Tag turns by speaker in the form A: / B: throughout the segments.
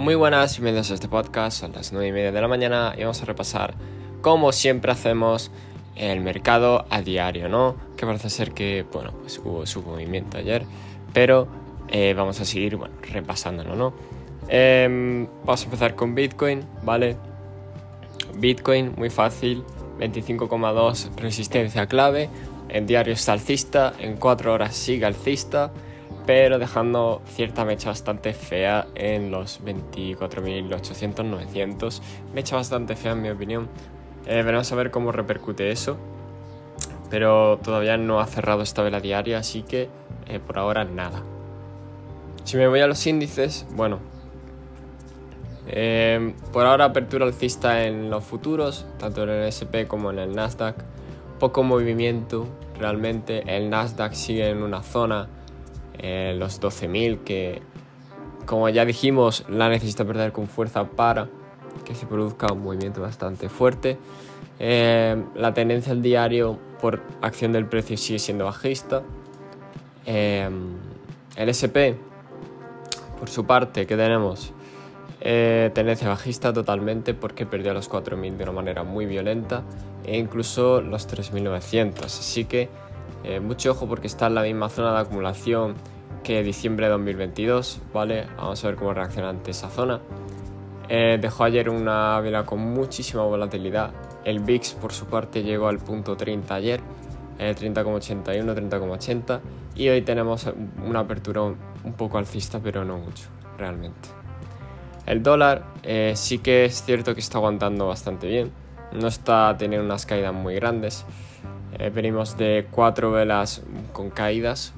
A: Muy buenas, bienvenidos a este podcast. Son las 9 y media de la mañana y vamos a repasar, como siempre hacemos, el mercado a diario, ¿no? Que parece ser que, bueno, pues hubo su movimiento ayer, pero eh, vamos a seguir, bueno, repasándolo, ¿no? Em, vamos a empezar con Bitcoin, ¿vale? Bitcoin, muy fácil, 25,2 resistencia clave. En diario está alcista, en 4 horas sigue alcista pero dejando cierta mecha bastante fea en los 24.800, 900. Mecha bastante fea en mi opinión. Eh, veremos a ver cómo repercute eso, pero todavía no ha cerrado esta vela diaria, así que eh, por ahora nada. Si me voy a los índices, bueno, eh, por ahora apertura alcista en los futuros, tanto en el SP como en el Nasdaq. Poco movimiento realmente. El Nasdaq sigue en una zona eh, los 12.000 que como ya dijimos la necesita perder con fuerza para que se produzca un movimiento bastante fuerte. Eh, la tendencia al diario por acción del precio sigue siendo bajista. Eh, el SP, por su parte, que tenemos tendencia bajista totalmente porque perdió los 4.000 de una manera muy violenta e incluso los 3.900. Así que eh, mucho ojo porque está en la misma zona de acumulación que diciembre de 2022, ¿vale? Vamos a ver cómo reacciona ante esa zona. Eh, dejó ayer una vela con muchísima volatilidad. El VIX por su parte llegó al punto 30 ayer, 30,81, 30,80 y hoy tenemos una apertura un poco alcista pero no mucho, realmente. El dólar eh, sí que es cierto que está aguantando bastante bien, no está teniendo unas caídas muy grandes. Eh, venimos de cuatro velas con caídas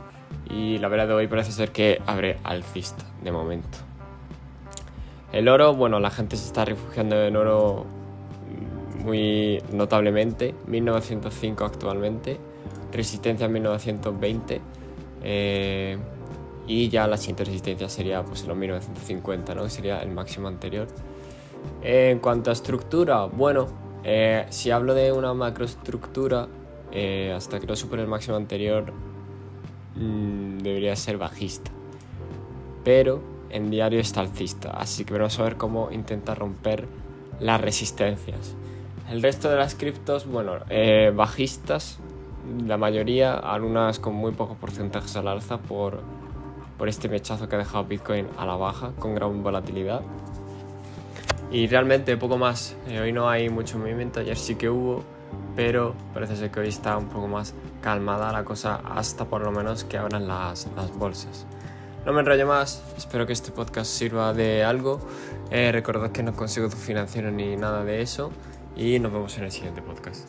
A: y la vela de hoy parece ser que abre alcista de momento. El oro, bueno, la gente se está refugiando en oro muy notablemente, 1905 actualmente, resistencia 1920 eh, y ya la siguiente resistencia sería pues en los 1950, ¿no? que sería el máximo anterior. en cuanto a estructura, bueno, eh, si hablo de una macroestructura, eh, hasta que no supere el máximo anterior, mm, debería ser bajista. Pero en diario está alcista, así que vamos a ver cómo intenta romper las resistencias. El resto de las criptos, bueno, eh, bajistas, la mayoría, algunas con muy pocos porcentajes al alza por, por este mechazo que ha dejado Bitcoin a la baja, con gran volatilidad. Y realmente poco más. Eh, hoy no hay mucho movimiento, ayer sí que hubo, pero parece ser que hoy está un poco más calmada la cosa hasta por lo menos que abran las, las bolsas. No me enrollo más, espero que este podcast sirva de algo. Eh, recordad que no consigo tu financiero ni nada de eso y nos vemos en el siguiente podcast.